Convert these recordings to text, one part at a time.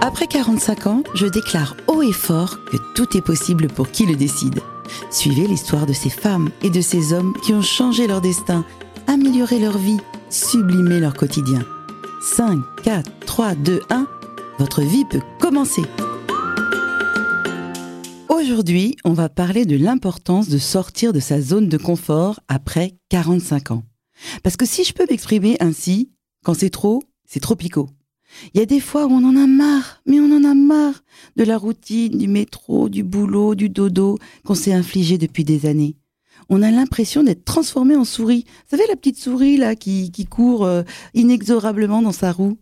Après 45 ans, je déclare haut et fort que tout est possible pour qui le décide. Suivez l'histoire de ces femmes et de ces hommes qui ont changé leur destin, amélioré leur vie, sublimé leur quotidien. 5, 4, 3, 2, 1, votre vie peut commencer. Aujourd'hui, on va parler de l'importance de sortir de sa zone de confort après 45 ans. Parce que si je peux m'exprimer ainsi, quand c'est trop, c'est trop picot. Il y a des fois où on en a marre, mais on en a marre de la routine, du métro, du boulot, du dodo qu'on s'est infligé depuis des années. On a l'impression d'être transformé en souris. Vous savez la petite souris là qui, court euh, inexorablement dans sa roue?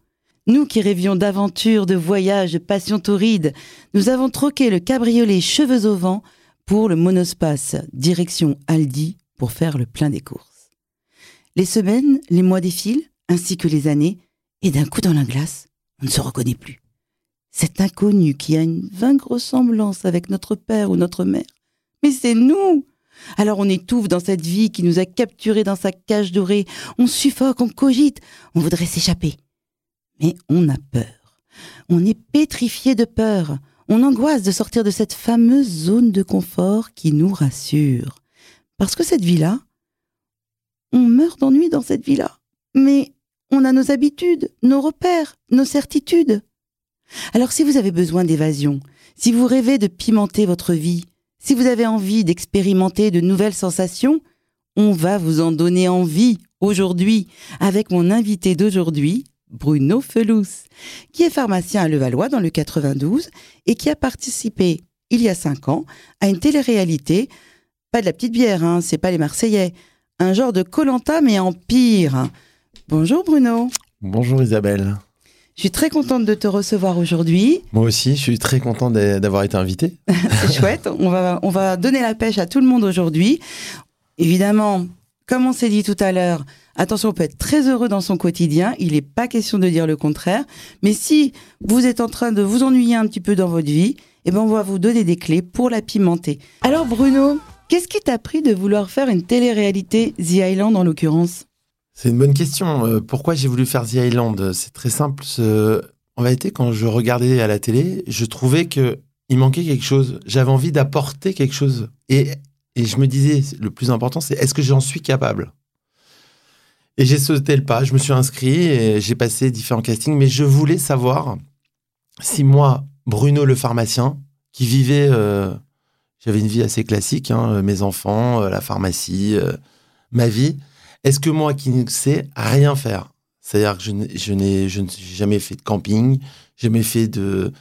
Nous qui rêvions d'aventures, de voyages, de passions torrides, nous avons troqué le cabriolet cheveux au vent pour le monospace direction Aldi pour faire le plein des courses. Les semaines, les mois défilent, ainsi que les années, et d'un coup dans la glace, on ne se reconnaît plus. Cet inconnu qui a une vague ressemblance avec notre père ou notre mère. Mais c'est nous Alors on étouffe dans cette vie qui nous a capturés dans sa cage dorée, on suffoque, on cogite, on voudrait s'échapper. Mais on a peur. On est pétrifié de peur. On angoisse de sortir de cette fameuse zone de confort qui nous rassure. Parce que cette vie-là, on meurt d'ennui dans cette vie-là. Mais on a nos habitudes, nos repères, nos certitudes. Alors si vous avez besoin d'évasion, si vous rêvez de pimenter votre vie, si vous avez envie d'expérimenter de nouvelles sensations, on va vous en donner envie aujourd'hui avec mon invité d'aujourd'hui, Bruno Felous, qui est pharmacien à Levallois dans le 92 et qui a participé il y a cinq ans à une télé-réalité, pas de la petite bière, hein, c'est pas les Marseillais, un genre de Colanta mais en pire. Bonjour Bruno. Bonjour Isabelle. Je suis très contente de te recevoir aujourd'hui. Moi aussi, je suis très content d'avoir été invité. C'est chouette. On va, on va donner la pêche à tout le monde aujourd'hui. Évidemment, comme on s'est dit tout à l'heure, attention, on peut être très heureux dans son quotidien. Il n'est pas question de dire le contraire. Mais si vous êtes en train de vous ennuyer un petit peu dans votre vie, eh ben, on va vous donner des clés pour la pimenter. Alors Bruno, qu'est-ce qui t'a pris de vouloir faire une télé-réalité The Island en l'occurrence? C'est une bonne question. Euh, pourquoi j'ai voulu faire The Island? C'est très simple. En vérité, quand je regardais à la télé, je trouvais que il manquait quelque chose. J'avais envie d'apporter quelque chose. Et, et je me disais, le plus important, c'est est-ce que j'en suis capable? Et j'ai sauté le pas. Je me suis inscrit et j'ai passé différents castings. Mais je voulais savoir si moi, Bruno le pharmacien, qui vivait, euh, j'avais une vie assez classique, hein, mes enfants, euh, la pharmacie, ma vie est-ce que moi qui ne sais rien faire, c'est-à-dire que je n'ai je jamais fait de camping, jamais fait de,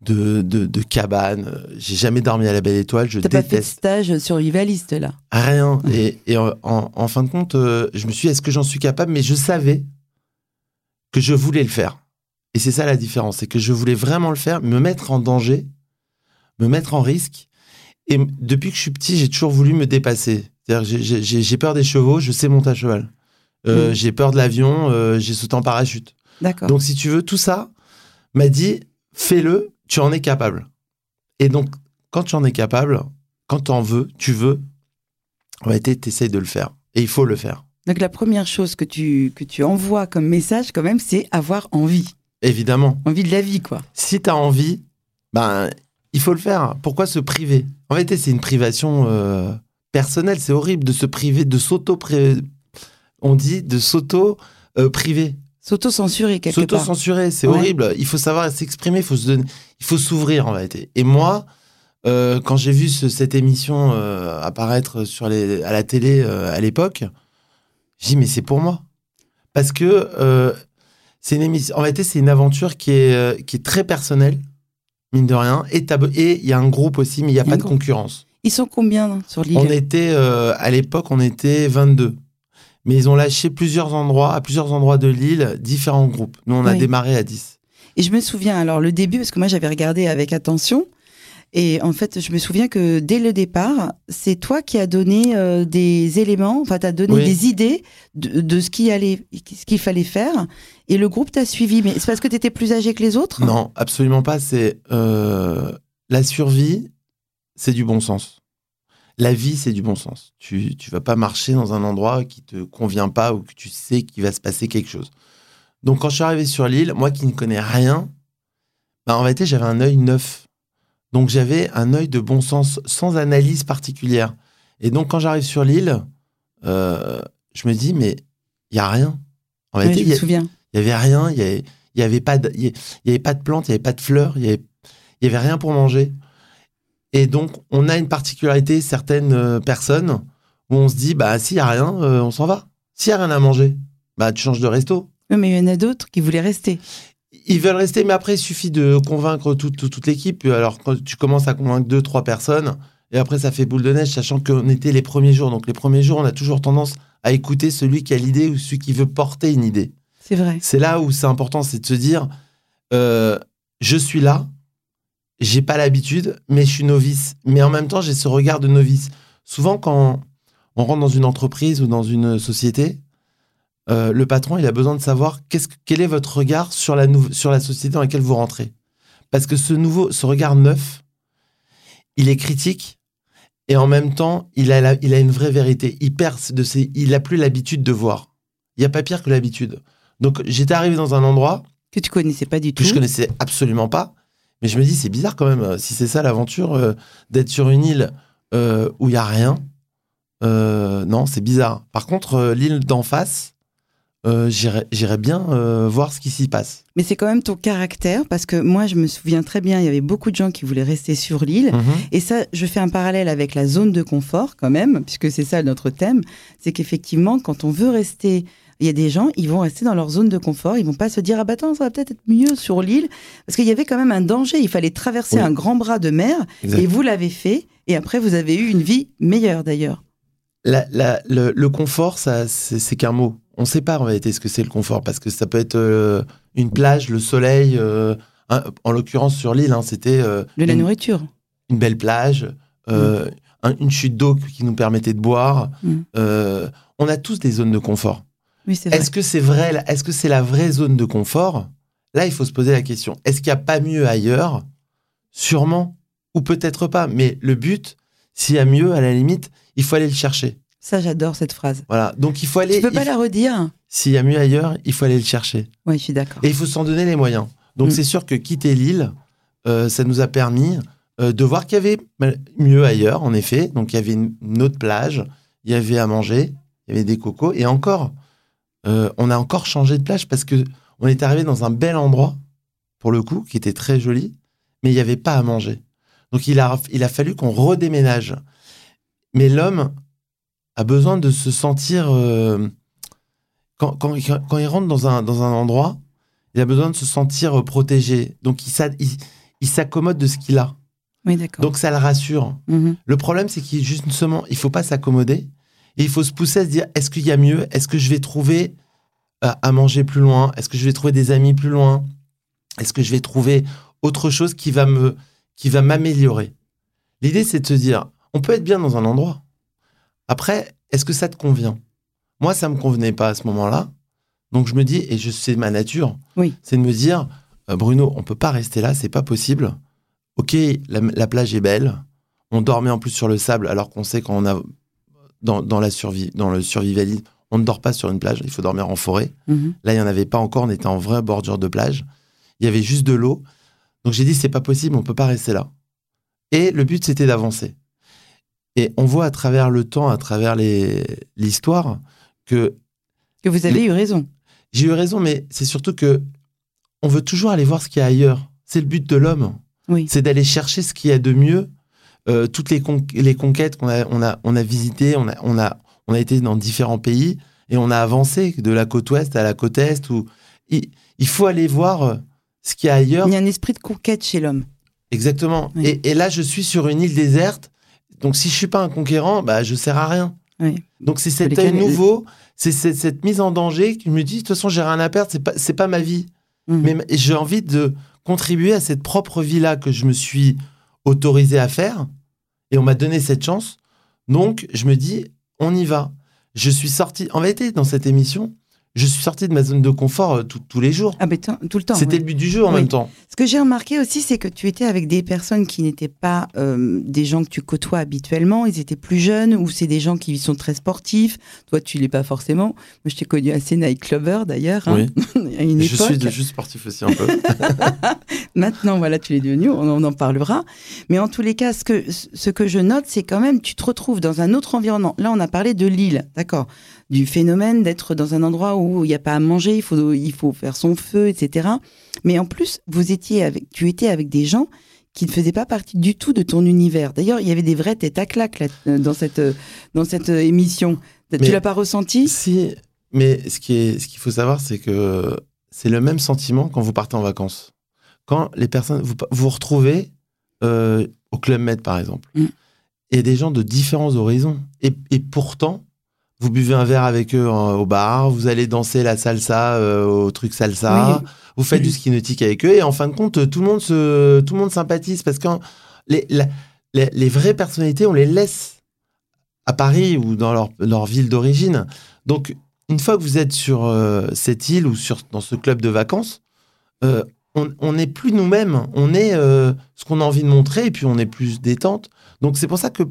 de, de, cabane, j'ai jamais dormi à la Belle Étoile, je déteste. pas fait de stage survivaliste là? Rien. Et, et en, fin de compte, euh, je me suis dit, est-ce que j'en suis capable? Mais je savais que je voulais le faire. Et c'est ça la différence, c'est que je voulais vraiment le faire, me mettre en danger, me mettre en risque. Et depuis que je suis petit, j'ai toujours voulu me dépasser. J'ai peur des chevaux, je sais monter à cheval. Euh, mm. J'ai peur de l'avion, euh, j'ai sauté en parachute. D'accord. Donc, si tu veux, tout ça m'a dit fais-le, tu en es capable. Et donc, quand tu en es capable, quand tu en veux, tu veux, en réalité, tu essayes de le faire. Et il faut le faire. Donc, la première chose que tu, que tu envoies comme message, quand même, c'est avoir envie. Évidemment. Envie de la vie, quoi. Si tu as envie, ben, il faut le faire. Pourquoi se priver? En réalité, c'est une privation. Euh, personnel. C'est horrible de se priver, de s'auto On dit de s'auto euh, priver. S'auto-censurer quelque part. S'auto-censurer, c'est horrible. Il faut savoir s'exprimer, il faut se donner, il faut s'ouvrir en réalité. Et moi, euh, quand j'ai vu cette émission apparaître sur les, à la télé à l'époque, j'ai dit mais c'est pour moi. Parce que c'est une émission, en réalité c'est une aventure qui est, qui est très personnelle, mine de rien, et il y a un groupe aussi, mais il n'y a pas de concurrence. Ils sont combien sur l'île? On était, euh, à l'époque, on était 22. Mais ils ont lâché plusieurs endroits, à plusieurs endroits de l'île, différents groupes. Nous, on a démarré à 10. Et je me souviens, alors le début, parce que moi j'avais regardé avec attention, et en fait, je me souviens que dès le départ, c'est toi qui as donné euh, des éléments, enfin, tu as donné des idées de, ce qu'il allait, ce qu'il fallait faire, et le groupe t'a suivi. Mais c'est parce que tu étais plus âgé que les autres? Non, absolument pas. C'est euh, la survie, c'est du bon sens. La vie, c'est du bon sens. Tu ne vas pas marcher dans un endroit qui te convient pas ou que tu sais qu'il va se passer quelque chose. Donc, quand je suis arrivé sur l'île, moi qui ne connais rien, bah, En vérité, j'avais un œil neuf. Donc j'avais un œil de bon sens, sans analyse particulière. Et donc quand j'arrive sur l'île, euh, je me dis, mais il n'y a rien. En vérité, il n'y avait rien, il n'y avait, y avait, pas de, y avait pas de plantes, il n'y avait pas de fleurs, il n'y avait, y avait rien pour manger. Et donc, on a une particularité, certaines euh, personnes, où on se dit, bah, s'il n'y a rien, euh, on s'en va. S'il n'y a rien à manger, bah, tu changes de resto. Oui, mais il y en a d'autres qui voulaient rester. Ils veulent rester, mais après, il suffit de convaincre toute, toute, l'équipe. Alors, quand tu commences à convaincre deux, trois personnes, et après, ça fait boule de neige, sachant qu'on était les premiers jours. Donc, les premiers jours, on a toujours tendance à écouter celui qui a l'idée ou celui qui veut porter une idée. C'est vrai. C'est là où c'est important, c'est de se dire, euh, je suis là, j'ai pas l'habitude, mais je suis novice. Mais en même temps, j'ai ce regard de novice. Souvent, quand on rentre dans une entreprise ou dans une société, euh, le patron, il a besoin de savoir quel est votre regard sur la, sur la société dans laquelle vous rentrez. Parce que ce nouveau, ce regard neuf, il est critique et en même temps, il a, il a une vraie vérité. Il perce de ses, il a plus l'habitude de voir. Il n'y a pas pire que l'habitude. Donc, j'étais arrivé dans un endroit que tu connaissais pas du tout. Que je connaissais absolument pas. Mais je me dis, c'est bizarre quand même, euh, si c'est ça l'aventure, euh, d'être sur une île où il y a rien. non, c'est bizarre. Par contre, l'île d'en face, euh, j'irais bien euh, voir ce qui s'y passe. Mais c'est quand même ton caractère, parce que moi, je me souviens très bien, il y avait beaucoup de gens qui voulaient rester sur l'île. Mhm. Et ça, je fais un parallèle avec la zone de confort, quand même, puisque c'est ça notre thème. C'est qu'effectivement, quand on veut rester il y a des gens, ils vont rester dans leur zone de confort, ils vont pas se dire ah bah attends, ça va peut-être être mieux sur l'île parce qu'il y avait quand même un danger, il fallait traverser un grand bras de mer et vous l'avez fait et après vous avez eu une vie meilleure d'ailleurs. le, le, confort, ça c'est qu'un mot on ne sait pas en réalité ce que c'est le confort parce que ça peut être euh, une plage, le soleil. Euh, en l'occurrence sur l'île, hein, c'était euh, de la nourriture, une belle plage, mm. une chute d'eau qui nous permettait de boire. Mm. on a tous des zones de confort. est-ce que c'est vrai Est-ce que c'est la vraie zone de confort? Là, il faut se poser la question. Est-ce qu'il n'y a pas mieux ailleurs? Sûrement, ou peut-être pas. Mais le but, s'il y a mieux, à la limite, il faut aller le chercher. Ça, j'adore cette phrase. Voilà, donc il faut aller. Tu peux pas la redire S'il y a mieux ailleurs, il faut aller le chercher. Oui, je suis d'accord. Et il faut s'en donner les moyens. Donc mm. c'est sûr que quitter l'île, euh, ça nous a permis euh, de voir qu'il y avait mieux ailleurs, en effet. Donc il y avait une, autre plage, il y avait à manger, il y avait des cocos. Et encore, euh, on a encore changé de plage parce que on est arrivé dans un bel endroit, pour le coup, qui était très joli, mais il n'y avait pas à manger. Donc il a, il a fallu qu'on redéménage. Mais l'homme a besoin de se sentir. Euh, quand, quand, quand, il rentre dans un, dans un endroit, il a besoin de se sentir euh, protégé. Donc, il, s'accommode de ce qu'il a. Oui, d'accord. Donc, ça le rassure. Mm-hmm. Le problème, c'est qu'il justement, il faut pas s'accommoder. Et il faut se pousser à se dire est-ce qu'il y a mieux? Est-ce que je vais trouver euh, à manger plus loin? Est-ce que je vais trouver des amis plus loin? Est-ce que je vais trouver autre chose qui va me qui va m'améliorer? L'idée, c'est de se dire on peut être bien dans un endroit. Après, est-ce que ça te convient? Moi, ça me convenait pas à ce moment-là. Donc je me dis, et je sais ma nature, oui. c'est de me dire, euh, Bruno, on peut pas rester là, c'est pas possible. Ok, la, plage est belle. On dormait en plus sur le sable, alors qu'on sait quand on a dans, la survie, dans le survivalisme, on ne dort pas sur une plage, il faut dormir en forêt. Mhm. Là, il n'y en avait pas encore, on était en vraie bordure de plage. Il y avait juste de l'eau. Donc j'ai dit, c'est pas possible, on peut pas rester là. Et le but, c'était d'avancer. Et on voit à travers le temps, à travers l'histoire, que... Que vous avez eu raison. J'ai eu raison, mais c'est surtout que on veut toujours aller voir ce qu'il y a ailleurs. C'est le but de l'homme. Oui. C'est d'aller chercher ce qu'il y a de mieux. Euh, toutes les, les conquêtes qu'on a, on a, on a visitées, on a, on, a, on a été dans différents pays et on a avancé de la côte ouest à la côte est. Où il, il faut aller voir ce qu'il y a ailleurs. Il y a un esprit de conquête chez l'homme. Exactement. Et, et, là, je suis sur une île déserte donc si je suis pas un conquérant, bah je sers à rien. Donc c'est cet œil nouveau, c'est cette, mise en danger qui me dit de toute façon j'ai rien à perdre, c'est pas c'est pas ma vie. Mhm. Mais j'ai envie de contribuer à cette propre vie là que je me suis autorisé à faire et on m'a donné cette chance. Donc je me dis on y va. Je suis sorti en vérité dans cette émission, je suis sorti de ma zone de confort euh, tout- tous les jours. Ah, t- tout le temps. C'était le but du jeu en Oui. même temps. Ce que j'ai remarqué aussi, c'est que tu étais avec des personnes qui n'étaient pas euh, des gens que tu côtoies habituellement. Ils étaient plus jeunes ou c'est des gens qui sont très sportifs. Toi, tu l'es pas forcément. Moi, je t'ai connu assez nightclubber d'ailleurs. hein, Oui. à une Je époque. suis de juste sportif aussi un peu. Maintenant, voilà, tu l'es devenu, on, on en parlera. Mais en tous les cas, ce que, ce que je note, c'est quand même, tu te retrouves dans un autre environnement. Là, on a parlé de l'île, d'accord Du phénomène d'être dans un endroit où il n'y a pas à manger, il faut, il faut faire son feu, etc. Mais en plus, vous étiez avec, tu étais avec des gens qui ne faisaient pas partie du tout de ton univers. D'ailleurs, il y avait des vrais têtes à là, euh, dans cette, dans cette émission. Tu Mais- l'as pas ressenti? si, mais ce qui est, ce qu'il faut savoir, c'est que c'est le même sentiment quand vous partez en vacances. Quand les personnes, vous vous retrouvez euh, au Club Med, par exemple, Mm. et des gens de différents horizons. Et, et pourtant, vous buvez un verre avec eux euh, au bar, vous allez danser la salsa euh, au truc salsa, Oui. vous faites Oui. du ski nautique avec eux, et en fin de compte, tout le monde, se, tout le monde sympathise parce que les, la- les, les vraies personnalités, on les laisse à Paris ou dans leur, leur ville d'origine. Donc, une fois que vous êtes sur euh, cette île ou sur, dans ce club de vacances, euh, on on n'est plus nous-mêmes. On est euh, ce qu'on a envie de montrer et puis on est plus détente. Donc, c'est pour ça que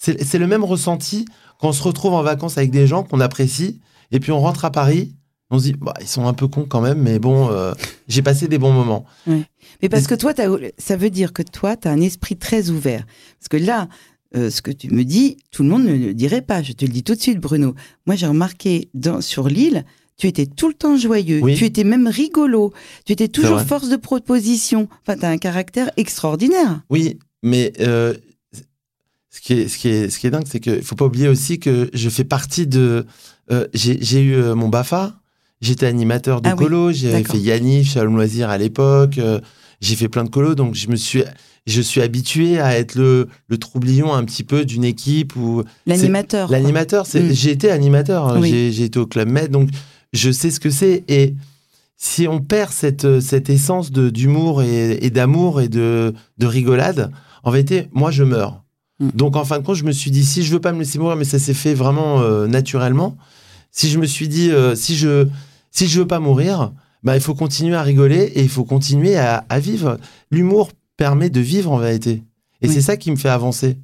c'est le même ressenti quand on se retrouve en vacances avec des gens qu'on apprécie et puis on rentre à Paris. On se dit, bah, ils sont un peu cons quand même, mais bon, euh, j'ai passé des bons moments. Mais parce que toi, t'as- ça veut dire que toi, tu as un esprit très ouvert. Parce que là, euh, ce que tu me dis, tout le monde ne le dirait pas. Je te le dis tout de suite, Bruno. Moi, j'ai remarqué dans, sur l'île, tu étais tout le temps joyeux. Oui. Tu étais même rigolo. Tu étais toujours force de proposition. Enfin, tu as un caractère extraordinaire. Oui, mais euh, ce, qui est, ce, qui est, ce qui est dingue, c'est qu'il ne faut pas oublier aussi que je fais partie de. euh, j'ai eu euh, mon BAFA, j'étais animateur de Ah oui, colo, j'ai d'accord. fait Yannick, Shalom Loisir à l'époque, euh, j'ai fait plein de colos, donc je me suis. Je suis habitué à être le, le troublion un petit peu d'une équipe ou L'animateur. L'animateur, Mm. j'ai été animateur, hein. Oui. j'ai été au Club Med, donc je sais ce que c'est. Et si on perd cette, cette essence d'humour et, et d'amour et de, de rigolade, en vérité, moi, je meurs. Mm. Donc, en fin de compte, je me suis dit, si je veux pas me laisser mourir, mais ça s'est fait vraiment euh, naturellement, si je me suis dit, euh, si je si je veux pas mourir, bah, il faut continuer à rigoler et il faut continuer à, à vivre. L'humour permet de vivre, en vérité. Et Oui. c'est ça qui me fait avancer.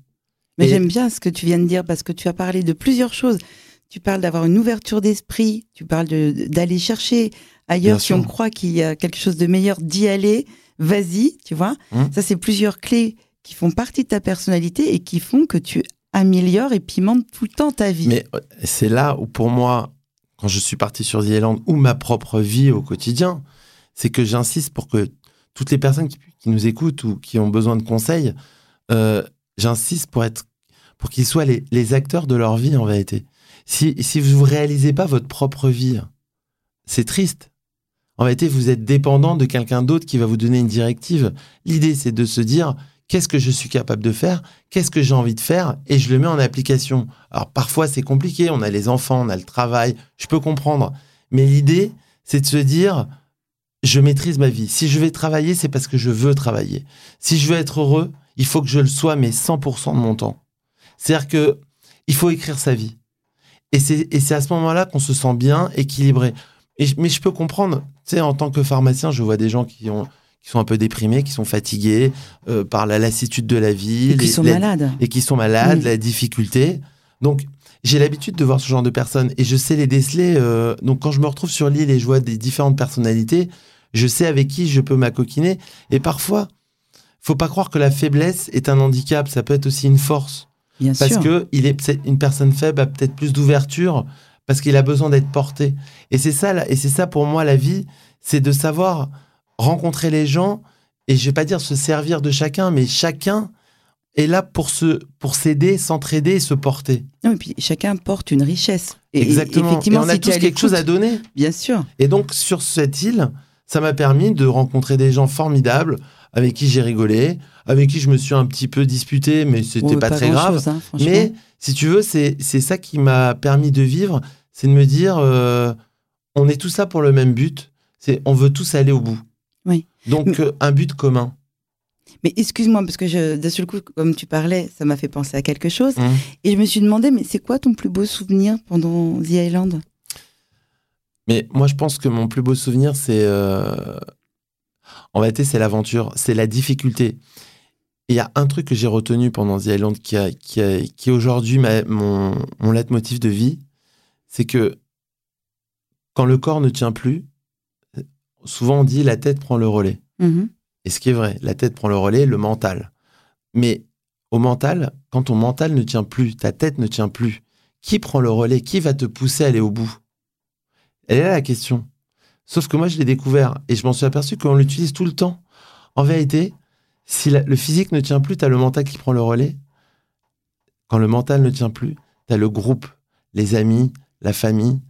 Mais Et- j'aime bien ce que tu viens de dire parce que tu as parlé de plusieurs choses. Tu parles d'avoir une ouverture d'esprit, tu parles d'aller chercher ailleurs Bien si sûr. on croit qu'il y a quelque chose de meilleur, d'y aller, vas-y, tu vois. Hum. Ça, c'est plusieurs clés qui font partie de ta personnalité et qui font que tu améliores et pimentes tout le temps ta vie. Mais euh, c'est là où, pour moi, quand je suis parti sur The Island, ou ma propre vie au quotidien, c'est que j'insiste pour que toutes les personnes qui, nous écoutent ou qui ont besoin de conseils, euh, j'insiste pour être, pour qu'ils soient les, les acteurs de leur vie en vérité. Si, si vous ne réalisez pas votre propre vie, c'est triste. En vérité, vous êtes dépendant de quelqu'un d'autre qui va vous donner une directive. L'idée, c'est de se dire qu'est-ce que je suis capable de faire, qu'est-ce que j'ai envie de faire, et je le mets en application. Alors parfois, c'est compliqué, on a les enfants, on a le travail, je peux comprendre. Mais l'idée, c'est de se dire je maîtrise ma vie. Si je vais travailler, c'est parce que je veux travailler. Si je veux être heureux, il faut que je le sois, mais 100% de mon temps. C'est-à-dire que il faut écrire sa vie. Et c'est à ce moment-là qu'on se sent bien, équilibré. Mais je peux comprendre, tu sais, en tant que pharmacien, je vois des gens qui, ont, qui sont un peu déprimés, qui sont fatigués euh, par la lassitude de la vie. et qui sont la- malades. et qui sont malades, la difficulté. Donc, j'ai l'habitude de voir ce genre de personnes et je sais les déceler. euh, donc, quand je me retrouve sur l'île et je vois des différentes personnalités, je sais avec qui je peux m'acoquiner. Et parfois, faut pas croire que la faiblesse est un handicap. Ça peut être aussi une force. Bien Parce sûr. que il est une personne faible a peut-être plus d'ouverture parce qu'il a besoin d'être porté. Et c'est ça, et c'est ça pour moi la vie, c'est de savoir rencontrer les gens et je vais pas dire se servir de chacun, mais chacun est là pour se pour s'aider, s'entraider et se porter. Non, et puis chacun porte une richesse. Et, Exactement. effectivement, et on a si tous quelque chose à donner. Bien sûr. Et donc sur cette île, ça m'a permis de rencontrer des gens formidables avec qui j'ai rigolé, avec qui je me suis un petit peu disputé, mais c'était Ouais, pas, très grave. hein. Mais si tu veux, c'est c'est ça qui m'a permis de vivre, c'est de me dire, euh, on est tous ça pour le même but, c'est on veut tous aller au bout. Oui. Donc Mais- euh, un but commun. Mais excuse-moi, parce que je, d'un seul coup, comme tu parlais, ça m'a fait penser à quelque chose. Hum. Et je me suis demandé, mais c'est quoi ton plus beau souvenir pendant The Island? Mais moi, je pense que mon plus beau souvenir, c'est. euh, En vérité, c'est l'aventure, c'est la difficulté. Et il y a un truc que j'ai retenu pendant The Island qui, a, qui, a- qui est aujourd'hui mon, mon leitmotiv de vie, c'est que quand le corps ne tient plus, souvent on dit la tête prend le relais. Mhm. Et ce qui est vrai, la tête prend le relais, le mental. Mais au mental, quand ton mental ne tient plus, ta tête ne tient plus, qui prend le relais? Qui va te pousser à aller au bout? Elle est là la question. Sauf que moi, je l'ai découvert et je m'en suis aperçu qu'on l'utilise tout le temps. En vérité, si la- le physique ne tient plus, tu as le mental qui prend le relais. Quand le mental ne tient plus, tu as le groupe, les amis, la famille,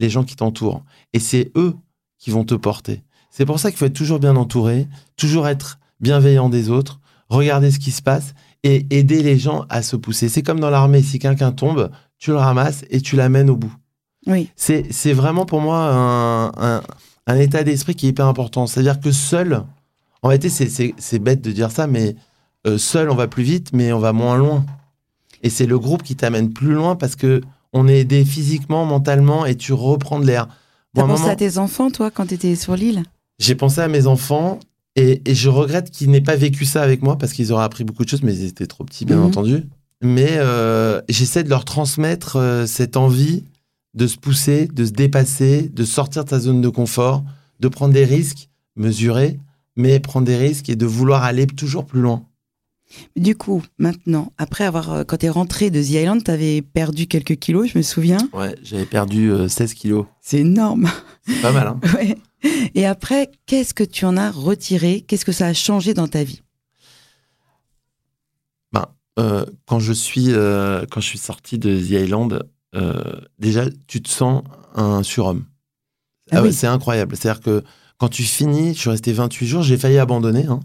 les gens qui t'entourent. Et c'est eux qui vont te porter. C'est pour ça qu'il faut être toujours bien entouré, toujours être bienveillant des autres, regarder ce qui se passe et aider les gens à se pousser. C'est comme dans l'armée, si quelqu'un tombe, tu le ramasses et tu l'amènes au bout. Oui. C'est vraiment pour moi un, un- un état d'esprit qui est hyper important. C'est-à-dire que seul, en réalité, c'est bête de dire ça, mais euh, seul, on va plus vite, mais on va moins loin. Et c'est le groupe qui t'amène plus loin parce que on est aidé physiquement, mentalement, et tu reprends de l'air. T'as Bon, pensé moment- à tes enfants, toi, quand t'étais sur l'île? J'ai pensé à mes enfants et, et je regrette qu'ils n'aient pas vécu ça avec moi parce qu'ils auraient appris beaucoup de choses, mais ils étaient trop petits, bien Mhm. entendu. Mais euh, j'essaie de leur transmettre euh, cette envie de se pousser, de se dépasser, de sortir de sa zone de confort, de prendre des risques mesurés, mais prendre des risques et de vouloir aller toujours plus loin. Du coup, maintenant, après avoir, euh, quand t'es rentré de The Island, t'avais perdu quelques kilos, je me souviens. Ouais, j'avais perdu euh, 16 kilos. C'est énorme. C'est pas mal, hein Ouais. Et après, qu'est-ce que tu en as retiré? Qu'est-ce que ça a changé dans ta vie? Euh, quand je suis euh, quand je suis sorti de The Island, déjà tu te sens un surhomme. Ah Ah oui. C'est incroyable. C'est-à-dire que quand tu finis, je suis resté 28 jours, j'ai failli abandonner. hein.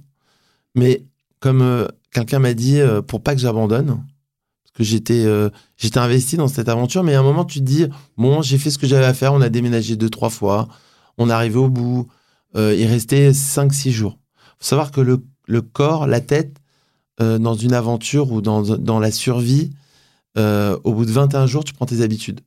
Mais comme euh, quelqu'un m'a dit, euh, pour pas que j'abandonne, parce que j'étais euh, j'étais investi dans cette aventure, mais à un moment tu te dis, bon, j'ai fait ce que j'avais à faire, on a déménagé deux, trois fois, on est arrivé au bout, euh, il restait 5-6 jours. faut savoir que le, le corps, la tête, euh, dans une aventure ou dans, dans la survie, au bout de 21 jours, tu prends tes habitudes.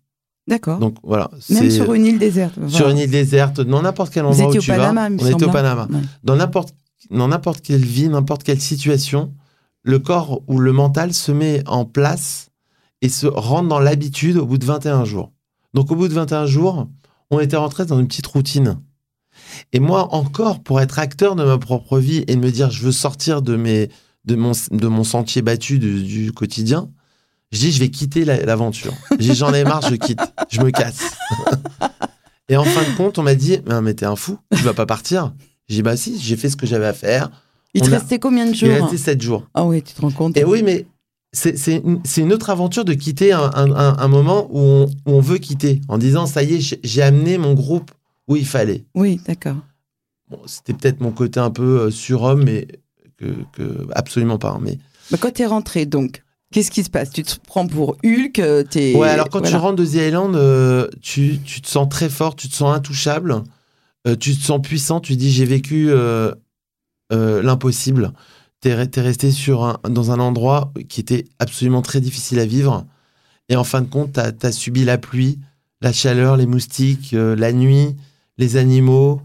D'accord. Donc voilà. Même sur une île déserte. sur une île déserte, dans n'importe quel Vous endroit étiez où au tu Panama, vas, on était au hein. Panama. Ouais. Dans n'importe dans n'importe quelle vie, n'importe quelle situation, le corps ou le mental se met en place et se rentre dans l'habitude au bout de 21 jours. Donc au bout de 21 jours, on était rentré dans une petite routine. Et moi encore, pour être acteur de ma propre vie et me dire je veux sortir de mes de mon, de mon sentier battu du, quotidien, je dis je vais quitter la- l'aventure. J'en ai marre, je quitte, je me casse. et en fin de compte, on m'a dit mais t'es un fou, tu vas pas partir. J'ai dit bah si, j'ai fait ce que j'avais à faire. Il te a- restait combien de Il jours est resté 7 jours. Ah oui, tu te rends compte Et oui, mais c'est une, une autre aventure de quitter un, un- un- un moment où on, où on veut quitter, en disant ça y est, j'ai- amené mon groupe où il fallait. Oui, d'accord. Bon, C'était peut-être mon côté un peu euh, surhomme, mais que, que- absolument pas. hein, Mais Bah, quand t'es rentré, donc, qu'est-ce qui se passe? Tu te prends pour Hulk euh, t'es- ouais, alors quand tu rentres de The Island, euh, tu, tu te sens très fort, tu te sens intouchable, euh, tu te sens puissant. Tu dis j'ai vécu euh, euh, l'impossible. T'es re- t'es resté sur un, dans un endroit qui était absolument très difficile à vivre. Et en fin de compte, t'as as subi la pluie, la chaleur, les moustiques, la nuit, les animaux.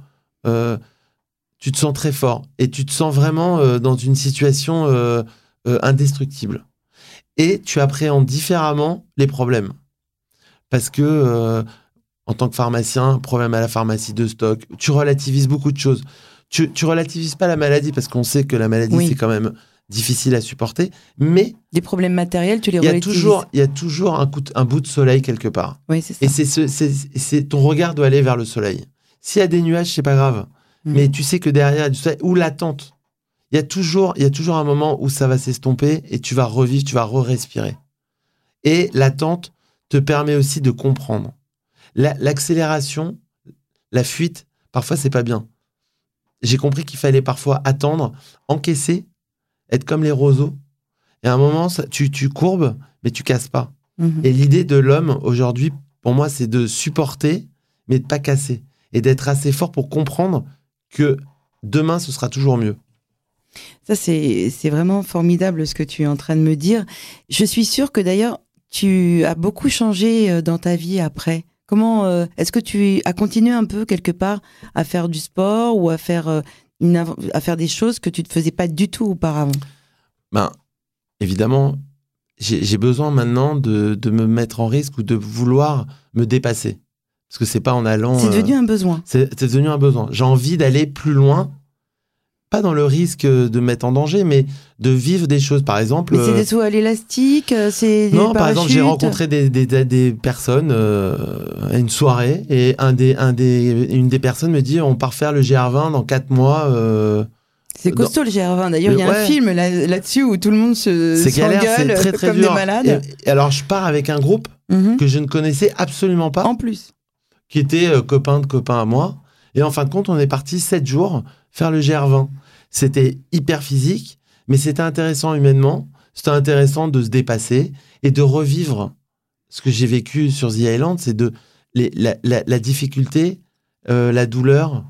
tu te sens très fort et tu te sens vraiment dans une situation indestructible. Et tu appréhendes différemment les problèmes. Parce que, en tant que pharmacien, problème à la pharmacie de stock, tu relativises beaucoup de choses. Tu, tu relativises pas la maladie parce qu'on sait que la maladie, Oui. c'est quand même difficile à supporter. Mais Des problèmes matériels, tu les relativises. toujours, il y a toujours un, coup de- un bout de soleil quelque part. Oui, c'est ça. Et c'est ce, c'est, c'est- ton regard doit aller vers le soleil. S'il y a des nuages, c'est pas grave. Mhm. Mais tu sais que derrière, il y a du soleil ou l'attente. Il y a toujours, il y a toujours un moment où ça va s'estomper et tu vas revivre, tu vas re-respirer. Et l'attente te permet aussi de comprendre. La- L'accélération, la fuite, parfois c'est pas bien. J'ai compris qu'il fallait parfois attendre, encaisser, être comme les roseaux. Et à un moment, ça- tu, tu courbes, mais tu casses pas. Mhm. Et l'idée de l'homme aujourd'hui, pour moi, c'est de supporter, mais de pas casser. Et d'être assez fort pour comprendre que demain, ce sera toujours mieux. Ça, c'est c'est vraiment formidable ce que tu es en train de me dire. Je suis sûre que d'ailleurs, tu as beaucoup changé euh, dans ta vie après, Comment euh, est-ce que tu as continué un peu quelque part à faire du sport ou à faire euh, une à faire des choses que tu ne faisais pas du tout auparavant? Ben, évidemment, j'ai besoin maintenant de, de me mettre en risque ou de vouloir me dépasser. Parce que c'est pas en allant. C'est euh, devenu un besoin. C'est devenu un besoin. J'ai envie d'aller plus loin, pas dans le risque de me mettre en danger, mais de vivre des choses. Par exemple, Mais c'est euh, des sauts à l'élastique, euh, c'est des non, par exemple, j'ai rencontré des, des, des- des personnes euh, à une soirée et un des, un des, une des personnes me dit on part faire le GR20 dans 4 mois. euh, C'est costaud le GR20. D'ailleurs, il y a Ouais. un film là- là-dessus où tout le monde se s'engueule très très comme dur. des malades. Et, et alors, je pars avec un groupe Mhm. que je ne connaissais absolument pas. En plus. qui était euh, copain de copain à moi. Et en fin de compte, on est parti sept jours faire le GR20. C'était hyper physique, mais c'était intéressant humainement. C'était intéressant de se dépasser et de revivre ce que j'ai vécu sur The Island, c'est de les- la, la- la difficulté, euh, la douleur,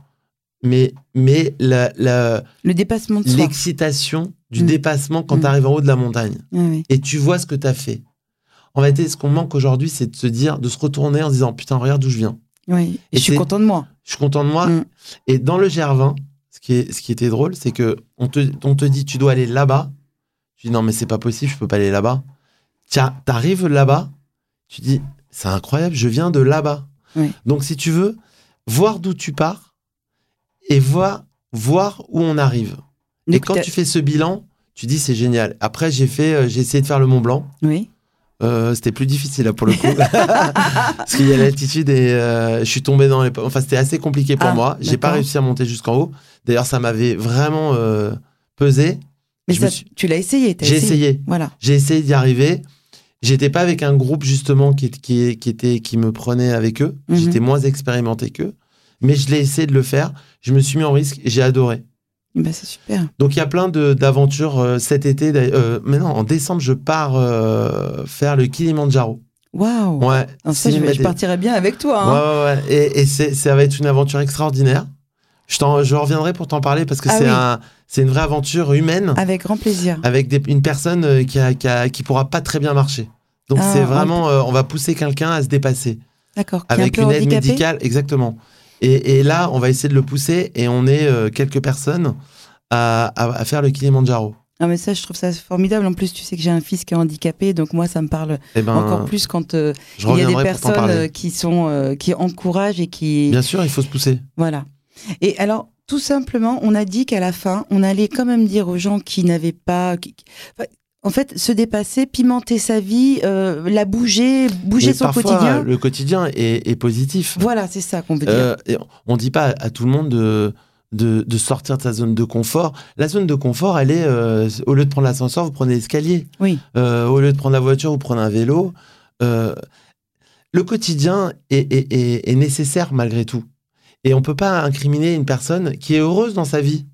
mais, mais la- la- Le dépassement l'excitation du Mm. dépassement quand Mm. tu arrives en haut de la montagne Ah et tu vois ce que tu as fait. En réalité, ce qu'on manque aujourd'hui, c'est de se dire, de se retourner en se disant Putain, regarde d'où je viens. Oui. Et je suis content de moi. Je suis content de moi. Mm. Et dans le GR20, ce qui, est, ce qui était drôle, c'est que on te, on te dit tu dois aller là-bas. Tu dis non, mais c'est pas possible, je peux pas aller là-bas. Tiens, t'arrives là-bas, tu dis c'est incroyable, je viens de là-bas. Oui. Donc si tu veux, voir d'où tu pars et voir, voir où on arrive. Et quand tu fais ce bilan, tu dis c'est génial. Après, j'ai fait, euh, j'ai essayé de faire le Mont Blanc. Oui. Euh, c'était plus difficile là pour le coup parce qu'il y a l'altitude et euh, je suis tombé dans les enfin c'était assez compliqué pour Ah, moi j'ai pas réussi à monter jusqu'en haut d'ailleurs ça m'avait vraiment euh, pesé Mais ça, suis- tu l'as essayé. j'ai essayé Voilà. j'ai essayé d'y arriver j'étais pas avec un groupe justement qui, qui, qui était qui me prenait avec eux Mhm. j'étais moins expérimenté qu'eux mais je l'ai essayé de le faire je me suis mis en risque et j'ai adoré ben, c'est super. donc il y a plein d'aventures euh, cet été. Euh, mais non en décembre je pars euh, faire le Kilimanjaro Waouh. ouais Alors ça, je, je partirais bien avec toi. Ouais, hein. ouais, ouais. Et, et c'est- ça va être une aventure extraordinaire. Je, reviendrai pour t'en parler parce que Ah c'est oui. un, c'est une vraie aventure humaine Avec grand plaisir. avec des- une personne euh, qui, a, qui, a- qui pourra pas très bien marcher. Donc Ah, c'est vraiment, euh, on va pousser quelqu'un à se dépasser D'accord. Un avec une aide médicale, exactement. Et, et là, on va essayer de le pousser et on est euh, quelques personnes à, à- à faire le Kilimanjaro. Ah, mais ça, je trouve ça formidable. En plus, tu sais que j'ai un fils qui est handicapé, donc moi, ça me parle Et ben, encore plus quand euh, il y a des personnes euh, qui sont euh, qui encouragent et qui Bien sûr, il faut se pousser. voilà. Et alors, tout simplement, on a dit qu'à la fin, on allait quand même dire aux gens qui n'avaient pas, qui- en fait, se dépasser, pimenter sa vie, euh, la bouger, bouger Mais son parfois, quotidien. le quotidien est, est positif. Voilà, c'est ça qu'on veut dire. Euh, et on dit pas à tout le monde de, de, de sortir de sa zone de confort. La zone de confort, elle est, euh, au lieu de prendre l'ascenseur, vous prenez l'escalier. Oui. Au lieu de prendre la voiture, vous prenez un vélo. Le quotidien est, est- est- est nécessaire malgré tout. Et on peut pas incriminer une personne qui est heureuse dans sa vie.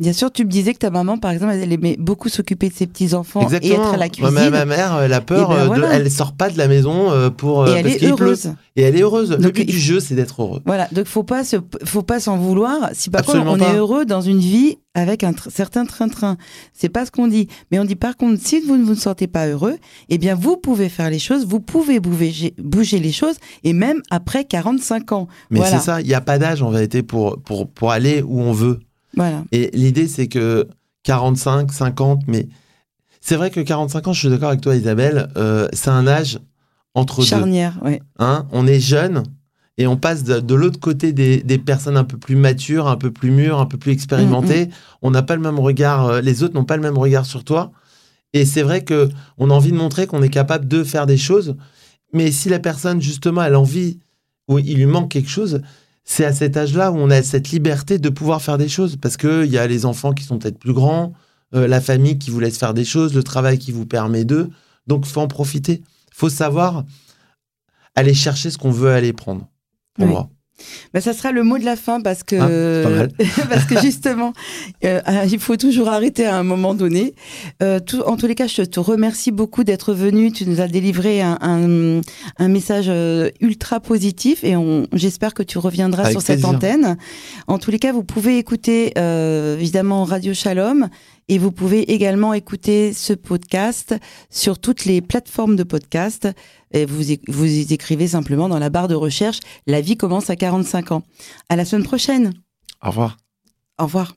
Bien sûr, tu me disais que ta maman, par exemple, elle aimait beaucoup s'occuper de ses petits enfants et être à la Ouais, cuisine. ma, ma mère, elle a peur, Eh ben euh, de- voilà. elle sort pas de la maison euh, pour et euh, elle parce est pleut. heureuse. Et elle est heureuse. le but il- du jeu, c'est d'être heureux. Voilà, donc faut pas se, faut pas s'en vouloir. Si par contre on pas. est heureux dans une vie avec un tr- certain train-train, c'est pas ce qu'on dit. Mais on dit par contre, si vous ne vous sentez pas heureux, eh bien vous pouvez faire les choses, vous pouvez bouger, bouger les choses, et même après 45 ans. Mais Voilà. c'est ça, il n'y a pas d'âge en vérité pour, pour, pour aller où on veut. Voilà. Et l'idée, c'est que 45, 50, mais c'est vrai que 45 ans, je suis d'accord avec toi, Isabelle, euh, c'est un âge entre deux. Charnière, ouais. Hein on est jeune et on passe de, de l'autre côté des, des personnes un peu plus matures, un peu plus mûres, un peu plus expérimentées. Mm, On n'a pas le même regard, euh, les autres n'ont pas le même regard sur toi. Et c'est vrai que on a envie de montrer qu'on est capable de faire des choses. Mais si la personne, justement, elle a envie, ou il lui manque quelque chose, c'est à cet âge-là où on a cette liberté de pouvoir faire des choses. Parce qu'il y a les enfants qui sont peut-être plus grands, euh, la famille qui vous laisse faire des choses, le travail qui vous permet d'eux. Donc, faut en profiter. faut savoir aller chercher ce qu'on veut aller prendre. Pour Oui. moi. Ben, ça sera le mot de la fin parce que Ah, c'est pas mal. parce que justement, euh, ah, il faut toujours arrêter à un moment donné. Euh, tout- en tous les cas, je te remercie beaucoup d'être venu. Tu nous as délivré un, un, un message euh, ultra positif et on, j'espère que tu reviendras Avec sur cette antenne. En tous les cas, vous pouvez écouter euh, évidemment Radio Shalom Et vous pouvez également écouter ce podcast sur toutes les plateformes de podcast. Et vous, vous écrivez simplement dans la barre de recherche La vie commence à 45 ans. À la semaine prochaine. Au revoir. Au revoir.